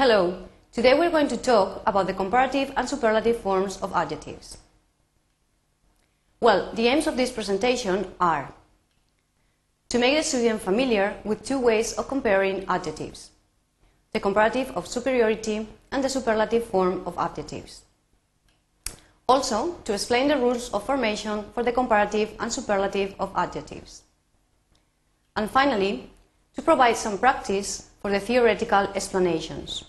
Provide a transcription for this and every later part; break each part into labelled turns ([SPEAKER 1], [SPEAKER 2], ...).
[SPEAKER 1] Hello, today we're going to talk about the comparative and superlative forms of adjectives. Well, the aims of this presentation are to make the student familiar with two ways of comparing adjectives, the comparative of superiority and the superlative form of adjectives. Also, to explain the rules of formation for the comparative and superlative of adjectives. And finally, to provide some practice for the theoretical explanations.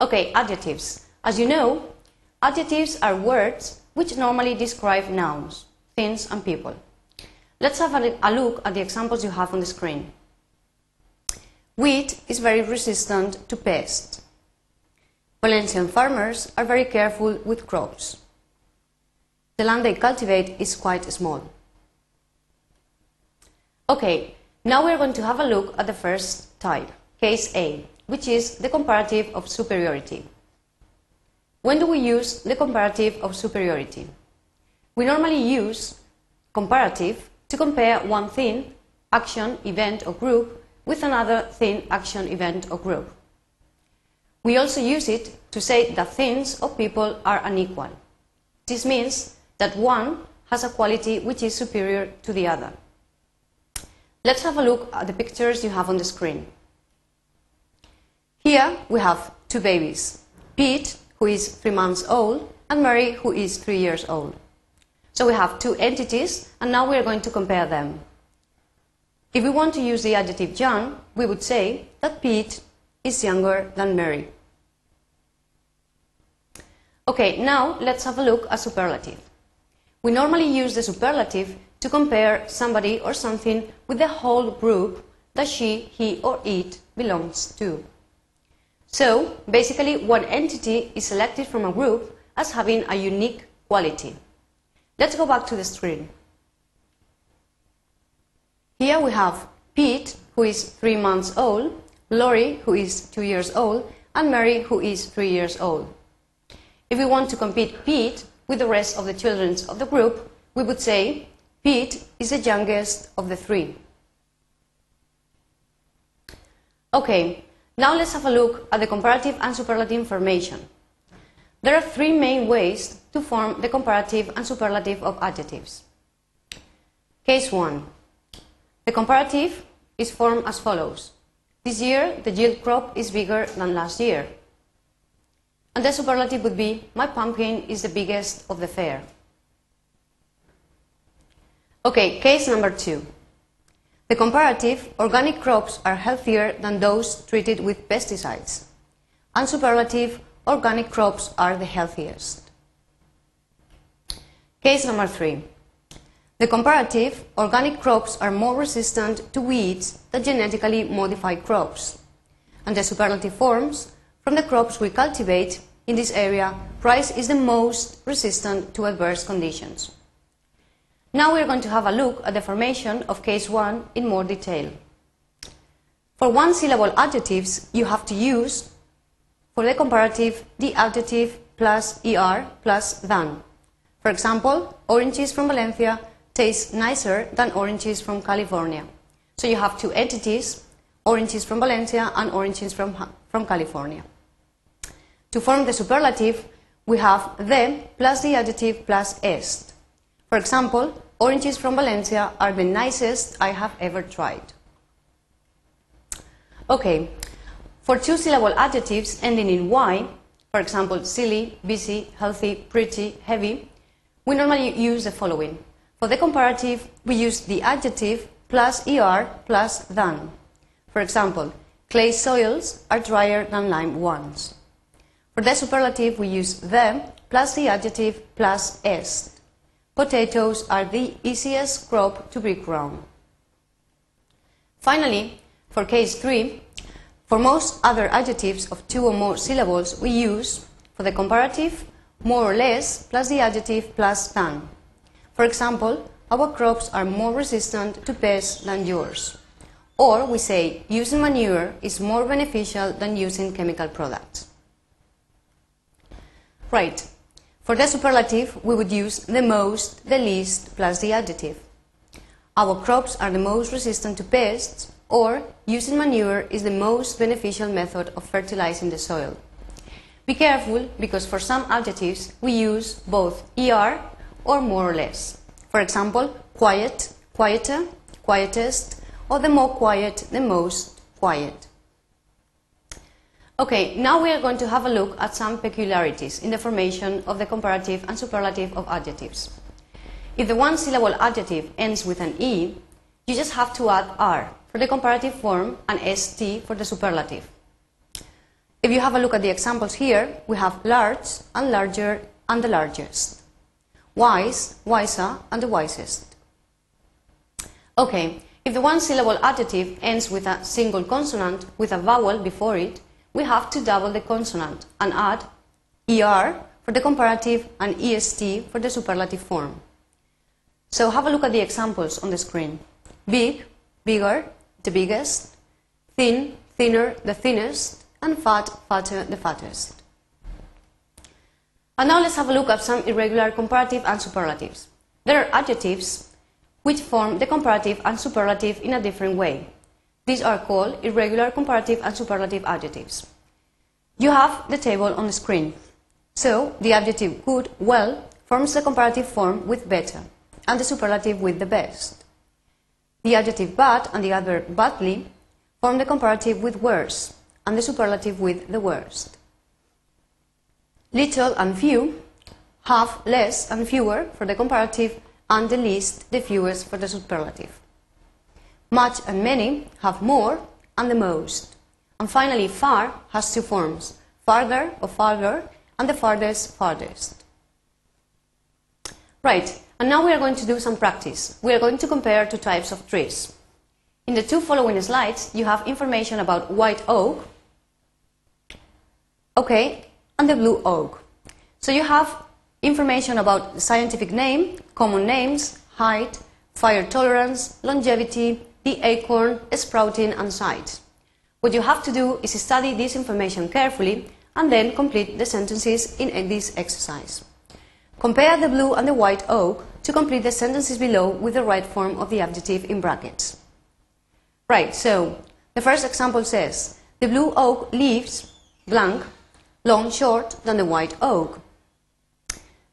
[SPEAKER 1] Okay, adjectives. As you know, adjectives are words which normally describe nouns, things and people. Let's have a look at the examples you have on the screen. Wheat is very resistant to pests. Valencian farmers are very careful with crops. The land they cultivate is quite small. Okay, now we're going to have a look at the first type, case A, which is the comparative of superiority. When do we use the comparative of superiority? We normally use comparative to compare one thing, action, event or group with another thing, action, event or group. We also use it to say that things or people are unequal. This means that one has a quality which is superior to the other. Let's have a look at the pictures you have on the screen. Here we have two babies, Pete, who is three months old, and Mary, who is three years old. So we have two entities, and now we are going to compare them. If we want to use the adjective young, we would say that Pete is younger than Mary. Okay, now let's have a look at superlative. We normally use the superlative to compare somebody or something with the whole group that she, he, or it belongs to. So, basically, one entity is selected from a group as having a unique quality. Let's go back to the screen. Here we have Pete, who is three months old, Laurie, who is two years old, and Mary, who is three years old. If we want to compete Pete with the rest of the children of the group, we would say Pete is the youngest of the three. Okay, now let's have a look at the comparative and superlative formation. There are three main ways to form the comparative and superlative of adjectives. Case 1. The comparative is formed as follows. This year, the yield crop is bigger than last year. And the superlative would be, my pumpkin is the biggest of the fair. Okay, case number two. The comparative, organic crops are healthier than those treated with pesticides. And superlative, organic crops are the healthiest. Case number three. The comparative, organic crops are more resistant to weeds than genetically modified crops. And the superlative forms, from the crops we cultivate in this area, rice is the most resistant to adverse conditions. Now we are going to have a look at the formation of case 1 in more detail. For one syllable adjectives, you have to use, for the comparative, the adjective plus er plus than. For example, oranges from Valencia taste nicer than oranges from California. So you have two entities, oranges from Valencia and oranges from, from California. To form the superlative, we have the plus the adjective plus est. For example, oranges from Valencia are the nicest I have ever tried. Okay, for two syllable adjectives ending in y, for example, silly, busy, healthy, pretty, heavy, we normally use the following. For the comparative, we use the adjective plus er plus than. For example, clay soils are drier than lime ones. For the superlative, we use the plus the adjective plus est. Potatoes are the easiest crop to be grown. Finally, for case 3, for most other adjectives of two or more syllables, we use, for the comparative, more or less plus the adjective plus than. For example, our crops are more resistant to pests than yours. Or we say using manure is more beneficial than using chemical products. Right. For the superlative, we would use the most, the least, plus the adjective. Our crops are the most resistant to pests, or using manure is the most beneficial method of fertilizing the soil. Be careful because for some adjectives we use both er or more or less. For example, quiet, quieter, quietest, or the more quiet, the most quiet. Okay, now we are going to have a look at some peculiarities in the formation of the comparative and superlative of adjectives. If the one syllable adjective ends with an E, you just have to add R for the comparative form and ST for the superlative. If you have a look at the examples here, we have large and larger and the largest, wise, wiser and the wisest. Okay, if the one syllable adjective ends with a single consonant with a vowel before it, we have to double the consonant and add ER for the comparative and EST for the superlative form. So have a look at the examples on the screen. Big, bigger, the biggest, thin, thinner, the thinnest, and fat, fatter, the fattest. And now let's have a look at some irregular comparative and superlatives. There are adjectives which form the comparative and superlative in a different way. These are called irregular comparative and superlative adjectives. You have the table on the screen. So, the adjective good, well, forms the comparative form with better, and the superlative with the best. The adjective bad and the adverb badly form the comparative with worse, and the superlative with the worst. Little and few have less and fewer for the comparative, and the least, the fewest for the superlative. Much and many have more and the most. And finally, far has two forms, farther or farther, and the farthest, farthest. Right, and now we are going to do some practice. We are going to compare two types of trees. In the two following slides, you have information about white oak, okay, and the blue oak. So you have information about scientific name, common names, height, fire tolerance, longevity, the acorn, sprouting and size. What you have to do is study this information carefully and then complete the sentences in this exercise. Compare the blue and the white oak to complete the sentences below with the right form of the adjective in brackets. Right, so the first example says, the blue oak leaves blank, long short than the white oak.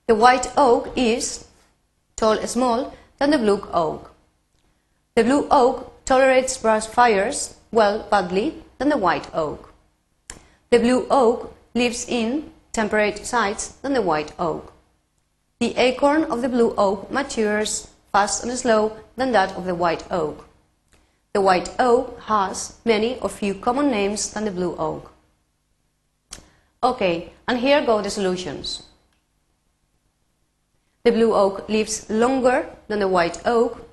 [SPEAKER 1] The white oak is tall small than the blue oak. The blue oak tolerates brush fires well badly than the white oak. The blue oak lives in temperate sites than the white oak. The acorn of the blue oak matures fast and slow than that of the white oak. The white oak has many or few common names than the blue oak. Okay, and here go the solutions. The blue oak lives longer than the white oak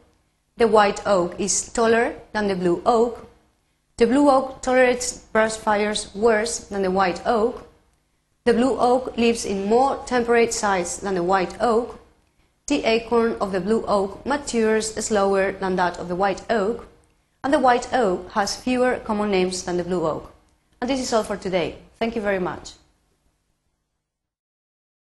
[SPEAKER 1] the white oak is taller than the blue oak. The blue oak tolerates brush fires worse than the white oak. The blue oak lives in more temperate sites than the white oak. The acorn of the blue oak matures slower than that of the white oak. And the white oak has fewer common names than the blue oak. And this is all for today. Thank you very much.